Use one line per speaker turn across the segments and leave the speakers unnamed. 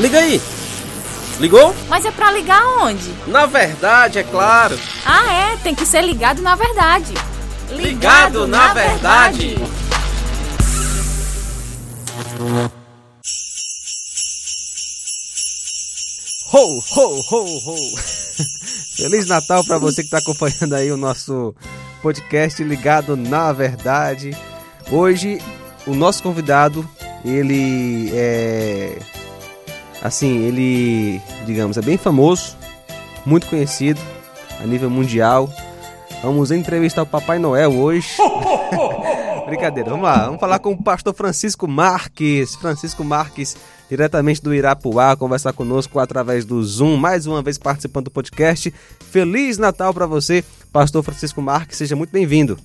Liga aí. Ligou?
Mas é pra ligar onde?
Na verdade, é claro.
Ah, é, tem que ser ligado na verdade.
Ligado, ligado na, na, verdade. verdade. Ho, ho, ho, ho. Feliz Natal para você que está acompanhando aí o nosso podcast Ligado na Verdade. Hoje, o nosso convidado, ele é. Assim, ele, digamos, é bem famoso, muito conhecido a nível mundial. Vamos entrevistar o Papai Noel hoje. Brincadeira, vamos lá. Vamos falar com o pastor Francisco Marques. Francisco Marques, diretamente do Irapuá, conversar conosco através do Zoom, mais uma vez participando do podcast. Feliz Natal para você, pastor Francisco Marques. Seja muito bem-vindo.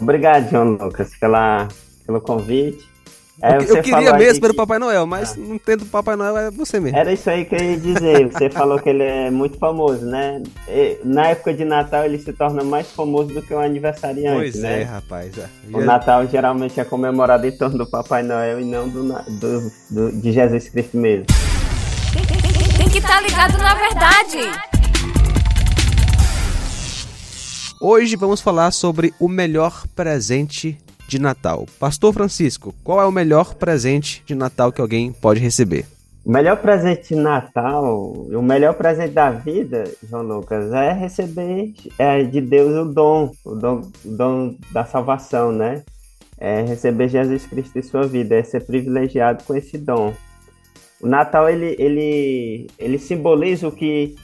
Obrigado, João Lucas, pela, pelo convite.
É, eu queria mesmo pelo Papai Noel, mas ah. não tendo Papai Noel é você mesmo.
Era isso aí que eu ia dizer. Você falou que ele é muito famoso, né? E, na época de Natal ele se torna mais famoso do que o aniversariante,
pois
né?
Pois é, rapaz. É.
O Natal geralmente é comemorado em torno do Papai Noel e não do, do, do de Jesus Cristo mesmo.
Tem que estar tá ligado na verdade.
Hoje vamos falar sobre o melhor presente de Natal. Pastor Francisco, qual é o melhor presente de Natal que alguém pode receber?
O melhor presente de Natal, o melhor presente da vida, João Lucas, é receber é, de Deus o dom, o dom, o dom da salvação, né? É receber Jesus Cristo em sua vida, é ser privilegiado com esse dom. O Natal ele, ele, ele simboliza o que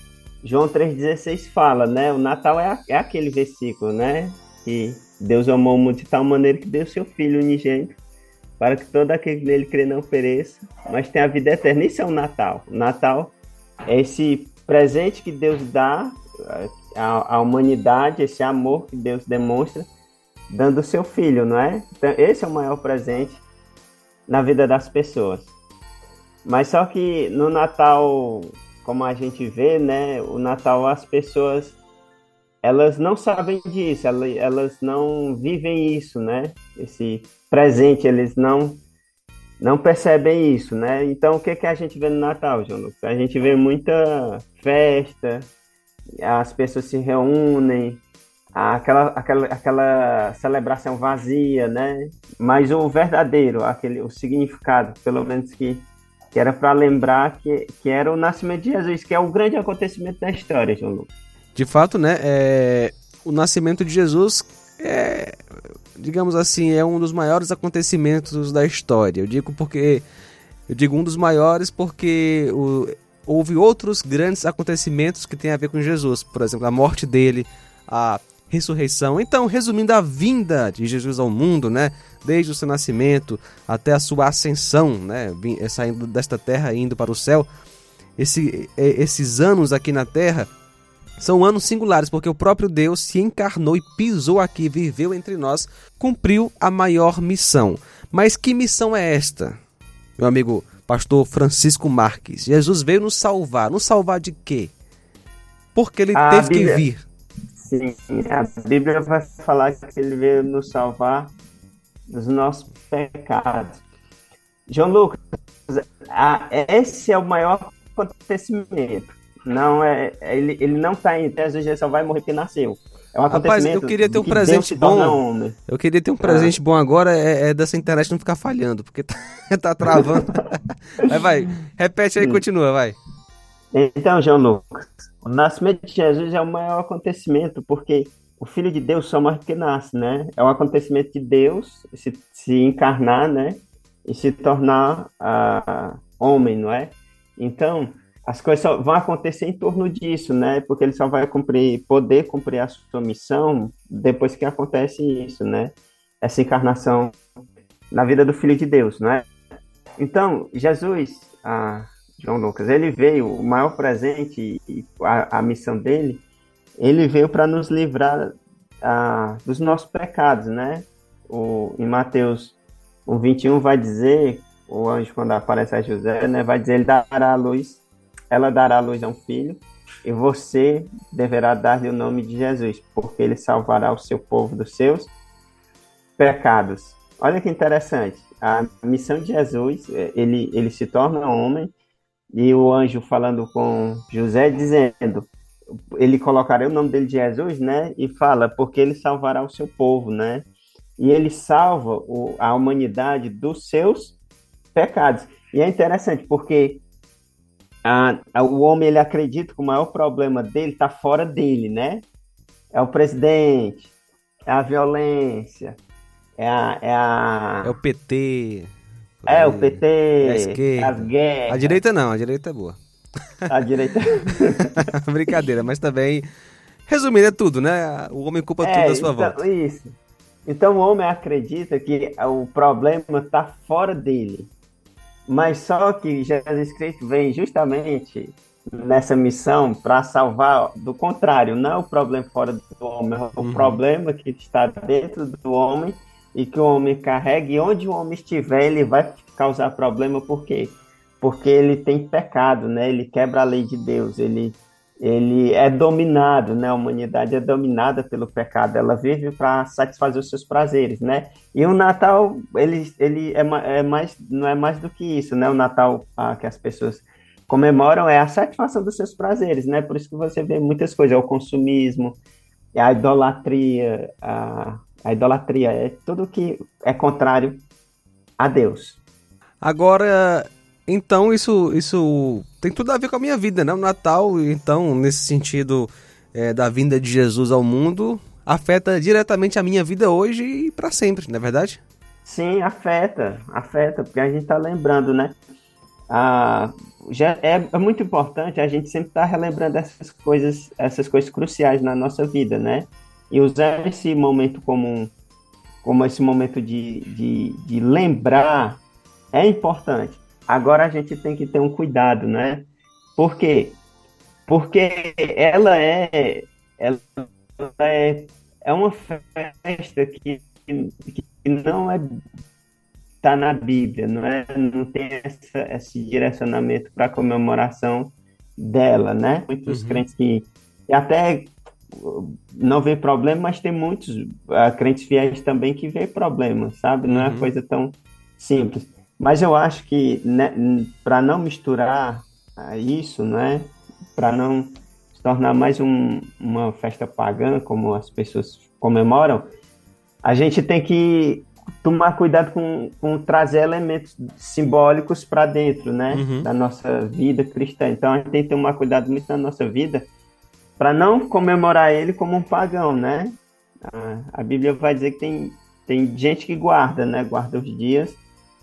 João 3,16 fala, né? O Natal é, é aquele versículo, né? Que Deus amou o mundo de tal maneira que deu seu Filho unigênito para que todo aquele que nele crê não pereça, mas tenha a vida eterna. Isso é o Natal. O Natal é esse presente que Deus dá à, à humanidade, esse amor que Deus demonstra, dando o seu Filho, não é? Então, esse é o maior presente na vida das pessoas. Mas só que no Natal como a gente vê, né, o Natal as pessoas elas não sabem disso, elas não vivem isso, né? Esse presente, eles não não percebem isso, né? Então, o que que a gente vê no Natal, João Lucas? A gente vê muita festa, as pessoas se reúnem, aquela, aquela, aquela celebração vazia, né? Mas o verdadeiro, aquele, o significado, pelo menos que que era para lembrar que, que era o nascimento de Jesus, que é o grande acontecimento da história, João Lucas.
De fato, né, é, o nascimento de Jesus é, digamos assim, é um dos maiores acontecimentos da história. Eu digo porque eu digo um dos maiores porque o, houve outros grandes acontecimentos que têm a ver com Jesus, por exemplo, a morte dele, a ressurreição. Então, resumindo a vinda de Jesus ao mundo, né? Desde o seu nascimento até a sua ascensão, né? Eh, saindo desta terra e indo para o céu. Esse, eh, esses anos aqui na terra são anos singulares, porque o próprio Deus se encarnou e pisou aqui, viveu entre nós, cumpriu a maior missão. Mas que missão é esta? Meu amigo pastor Francisco Marques. Jesus veio nos salvar. Nos salvar de quê? Porque ele a teve Bíblia... que vir
Sim, a Bíblia vai falar que ele veio nos salvar dos nossos pecados. João Lucas, a, esse é o maior acontecimento. Não é, ele, ele não está em Jesus só vai morrer porque nasceu. É um
Rapaz, eu queria ter um presente bom. Eu queria ter um presente bom agora é, é, dessa internet não ficar falhando, porque tá, tá travando. vai, vai. Repete aí e continua, vai.
Então, João Lucas, o nascimento de Jesus é o maior acontecimento, porque o Filho de Deus só morre que nasce, né? É um acontecimento de Deus se, se encarnar, né? E se tornar uh, homem, não é? Então, as coisas só vão acontecer em torno disso, né? Porque ele só vai cumprir, poder cumprir a sua missão depois que acontece isso, né? Essa encarnação na vida do Filho de Deus, não é? Então, Jesus, ah, João Lucas. Ele veio, o maior presente a, a missão dele, ele veio para nos livrar a, dos nossos pecados, né? O, em Mateus 1, 21 vai dizer, o anjo quando aparece a José, né, vai dizer, ele dará a luz, ela dará luz a um filho, e você deverá dar-lhe o nome de Jesus, porque ele salvará o seu povo dos seus pecados. olha que interessante. A missão de Jesus, é, ele, ele se torna homem e o anjo falando com José dizendo, ele colocará o nome dele de Jesus, né? E fala, porque ele salvará o seu povo, né? E ele salva o, a humanidade dos seus pecados. E é interessante porque a, a, o homem ele acredita que o maior problema dele está fora dele, né? É o presidente, é a violência, é a. É, a...
é o PT.
É, o PT, é as guerras.
A direita não, a direita é boa.
A direita.
Brincadeira, mas também. Resumindo, é tudo, né? O homem culpa
é,
tudo à sua
então,
volta.
Isso. Então o homem acredita que o problema está fora dele. Mas só que Jesus Cristo vem justamente nessa missão para salvar, do contrário, não é o problema fora do homem, é o
Uhum.
problema que está dentro do homem e que o homem carrega, e onde o homem estiver, ele vai causar problema, por quê? Porque ele tem pecado, né? Ele quebra a lei de Deus, ele, ele é dominado, né? A humanidade é dominada pelo pecado, ela vive para satisfazer os seus prazeres, né? E o Natal, ele, ele é, é mais, não é mais do que isso, né? O Natal ah, que as pessoas comemoram é a satisfação dos seus prazeres, né? Por isso que você vê muitas coisas, é o consumismo, é a idolatria, a, a idolatria é tudo que é contrário a Deus.
Agora, então isso, isso tem tudo a ver com a minha vida, né? O Natal, então, nesse sentido é, da vinda de Jesus ao mundo, afeta diretamente a minha vida hoje e para sempre, não é verdade?
Sim, afeta, afeta, porque a gente está lembrando, né? Ah, já é, é muito importante a gente sempre estar relembrando essas coisas, essas coisas cruciais na nossa vida, né? E usar esse momento como, como esse momento de, de, de lembrar é importante. Agora a gente tem que ter um cuidado, né? Por quê? Porque ela é, ela é, é uma festa que, que não é tá na Bíblia, não é? Não tem essa, esse direcionamento para comemoração dela, né? Muitos
Uhum.
crentes que e até não vê problema, mas tem muitos uh, crentes fiéis também que vê problema, sabe? Não é
Uhum.
uma coisa tão simples. Mas eu acho que né, para não misturar ah, isso, né? Para não se tornar mais um- uma festa pagã, como as pessoas comemoram, a gente tem que tomar cuidado com, com trazer elementos simbólicos para dentro, né,
Uhum.
da nossa vida cristã. Então a gente tem que tomar cuidado muito na nossa vida para não comemorar ele como um pagão, né? A, a Bíblia vai dizer que tem, tem gente que guarda, né, guarda os dias.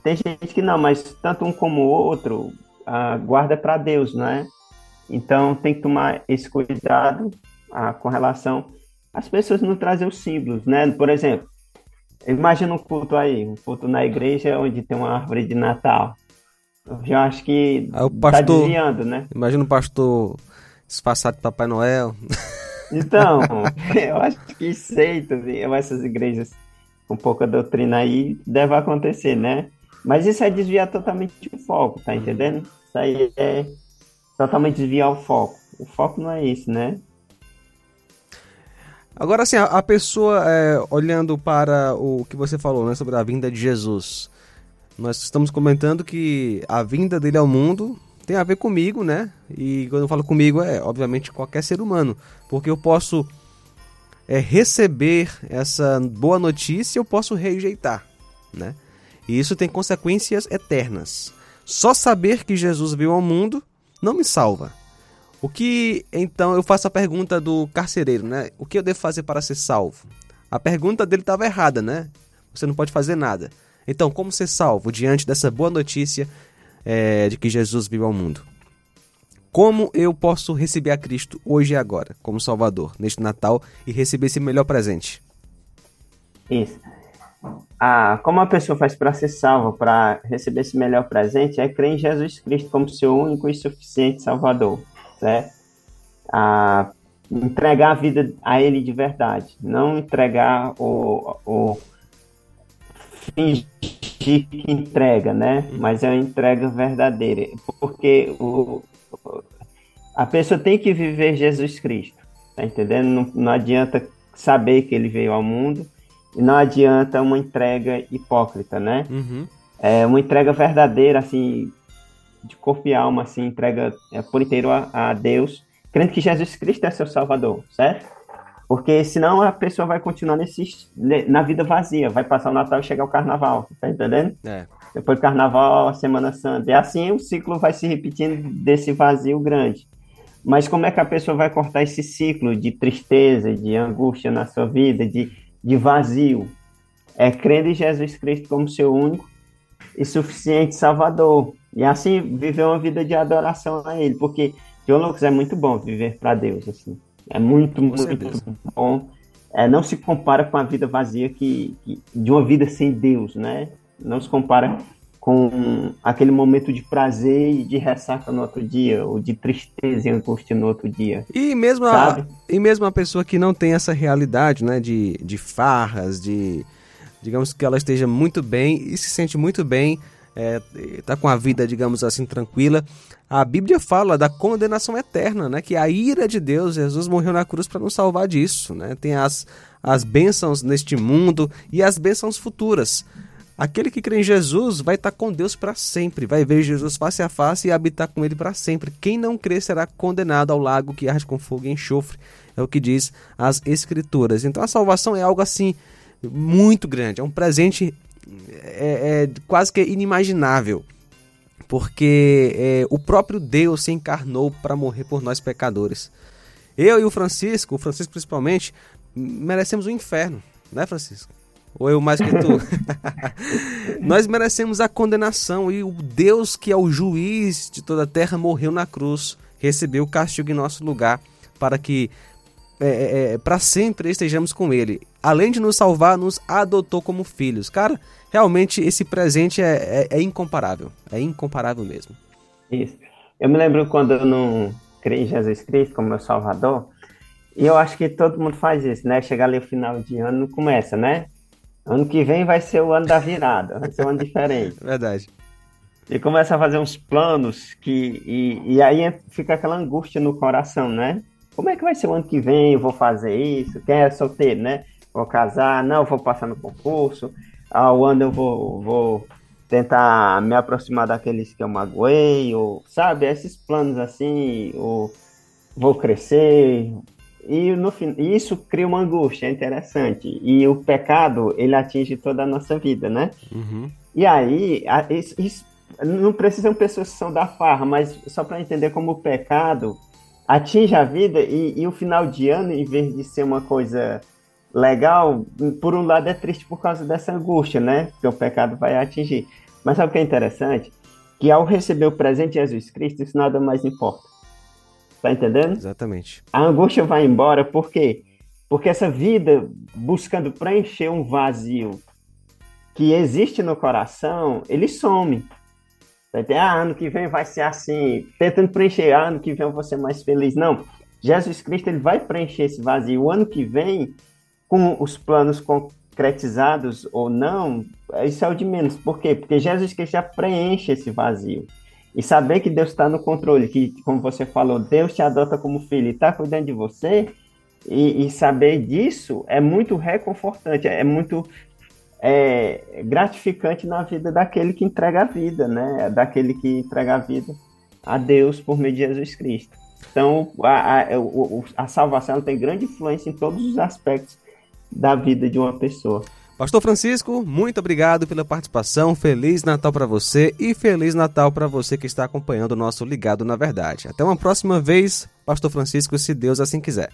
Tem gente que não, mas tanto um como o outro ah, guarda para Deus, né? Então tem que tomar esse cuidado ah, com relação às pessoas não trazer os símbolos, né? Por exemplo, Imagina um culto aí, um culto na igreja onde tem uma árvore de Natal. Eu já acho que
Aí o
tá
pastor-
desviando, né?
Imagina o pastor disfarçado de Papai Noel.
Então, eu acho que seitas e essas igrejas com pouca doutrina aí deve acontecer, né? Mas isso é desviar totalmente o foco, tá entendendo? Isso aí é totalmente desviar o foco. O foco não é isso, né?
Agora, assim, a, a pessoa, é, olhando para o que você falou, né, sobre a vinda de Jesus, nós estamos comentando que a vinda dele ao mundo tem a ver comigo, né? E quando eu falo comigo, é obviamente qualquer ser humano, porque eu posso é, receber essa boa notícia, eu posso rejeitar, né? E isso tem consequências eternas. Só saber que Jesus veio ao mundo não me salva. O que então eu faço a pergunta do carcereiro, né? O que eu devo fazer para ser salvo? A pergunta dele estava errada, né? Você não pode fazer nada. Então, como ser salvo diante dessa boa notícia é, de que Jesus veio ao mundo? Como eu posso receber a Cristo hoje e agora, como Salvador, neste Natal, e receber esse melhor presente?
Isso. Ah, como a pessoa faz para ser salva, para receber esse melhor presente, é crer em Jesus Cristo como seu único e suficiente Salvador, certo? Ah, entregar a vida a Ele de verdade, não entregar o, o fingir que entrega, né? Mas é uma entrega verdadeira, porque o, a pessoa tem que viver Jesus Cristo, tá entendendo? Não, não adianta saber que Ele veio ao mundo e não adianta uma entrega hipócrita, né?
Uhum.
É uma entrega verdadeira, assim, de corpo e alma, assim, entrega é, por inteiro a, a Deus, crendo que Jesus Cristo é seu Salvador, certo? Porque senão a pessoa vai continuar nesse, na vida vazia, vai passar o Natal e chegar o Carnaval, tá entendendo?
É.
Depois do Carnaval, a Semana Santa. E assim o ciclo vai se repetindo desse vazio grande. Mas como é que a pessoa vai cortar esse ciclo de tristeza, de angústia na sua vida, de, de vazio? É crendo em Jesus Cristo como seu único e suficiente Salvador. E assim viver uma vida de adoração a Ele. Porque, John Lucas, é muito bom viver para Deus. assim É muito, muito
certeza.
bom. É, não se compara com a vida vazia que, que, de uma vida sem Deus, né? Não se compara com aquele momento de prazer e de ressaca no outro dia, ou de tristeza e angústia no outro dia.
E mesmo, a, e mesmo a pessoa que não tem essa realidade, né, de, de farras, de digamos que ela esteja muito bem e se sente muito bem, é, tá com a vida, digamos assim, tranquila. A Bíblia fala da condenação eterna, né, que a ira de Deus, Jesus morreu na cruz para nos salvar disso, né? Tem as as bênçãos neste mundo e as bênçãos futuras. Aquele que crê em Jesus vai estar com Deus para sempre, vai ver Jesus face a face e habitar com ele para sempre. Quem não crê será condenado ao lago que arde com fogo e enxofre, é o que diz as Escrituras. Então a salvação é algo assim muito grande, é um presente é, é quase que inimaginável, porque é, o próprio Deus se encarnou para morrer por nós pecadores. Eu e o Francisco, o Francisco principalmente, merecemos o inferno, né, Francisco? Ou eu mais que tu? Nós merecemos a condenação e o Deus que é o juiz de toda a terra morreu na cruz, recebeu o castigo em nosso lugar para que é, é, para sempre estejamos com Ele. Além de nos salvar, nos adotou como filhos. Cara, realmente esse presente é, é, é incomparável. É incomparável mesmo.
Isso. Eu me lembro quando eu não criei em Jesus Cristo como meu Salvador, e eu acho que todo mundo faz isso, né? Chegar ali o final de ano não começa, né? Ano que vem vai ser o ano da virada, vai ser um ano diferente.
Verdade.
E começa a fazer uns planos que. E, e aí fica aquela angústia no coração, né? Como é que vai ser o ano que vem? Eu vou fazer isso? Quem é solteiro, né? Vou casar? Não, vou passar no concurso. Ah, o ano eu vou, vou tentar me aproximar daqueles que eu magoei, ou, sabe? Esses planos assim, ou vou crescer, e no isso cria uma angústia, é interessante. E o pecado, ele atinge toda a nossa vida, né?
Uhum.
E aí, a, isso, isso, não precisam pessoas que são da farra, mas só para entender como o pecado atinge a vida e, e o final de ano, em vez de ser uma coisa legal, por um lado é triste por causa dessa angústia, né? Que o pecado vai atingir. Mas sabe o que é interessante? Que ao receber o presente de Jesus Cristo, isso nada mais importa. Tá entendendo?
Exatamente.
A angústia vai embora, por quê? Porque essa vida buscando preencher um vazio que existe no coração, ele some. Ter, ah, ano que vem vai ser assim, tentando preencher, ah, ano que vem eu vou ser mais feliz. Não, Jesus Cristo ele vai preencher esse vazio. O ano que vem, com os planos concretizados ou não, isso é o de menos. Por quê? Porque Jesus Cristo já preenche esse vazio. E saber que Deus está no controle, que, como você falou, Deus te adota como filho e está cuidando de você, e, e, saber disso é muito reconfortante, é muito é, gratificante na vida daquele que entrega a vida, né? Daquele que entrega a vida a Deus por meio de Jesus Cristo. Então, a, a, a salvação tem grande influência em todos os aspectos da vida de uma pessoa.
Pastor Francisco, muito obrigado pela participação. Feliz Natal para você e Feliz Natal para você que está acompanhando o nosso Ligado na Verdade. Até uma próxima vez, Pastor Francisco, se Deus assim quiser.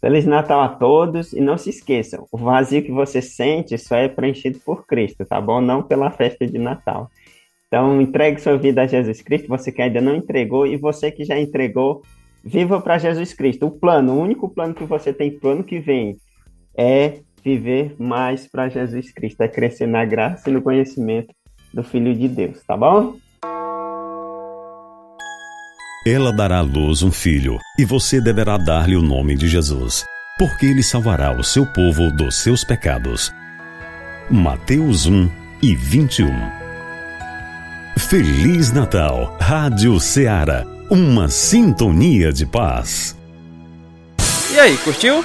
Feliz Natal a todos e não se esqueçam, o vazio que você sente só é preenchido por Cristo, tá bom? Não pela festa de Natal. Então, entregue sua vida a Jesus Cristo, você que ainda não entregou e você que já entregou, viva para Jesus Cristo. O plano, o único plano que você tem pro ano que vem é viver mais para Jesus Cristo, é crescer na graça e no conhecimento do Filho de Deus, tá bom?
Ela dará à luz um filho, e você deverá dar-lhe o nome de Jesus, porque ele salvará o seu povo dos seus pecados. Mateus 1 e 21 Feliz Natal, Rádio Ceará, uma sintonia de paz.
E aí, curtiu?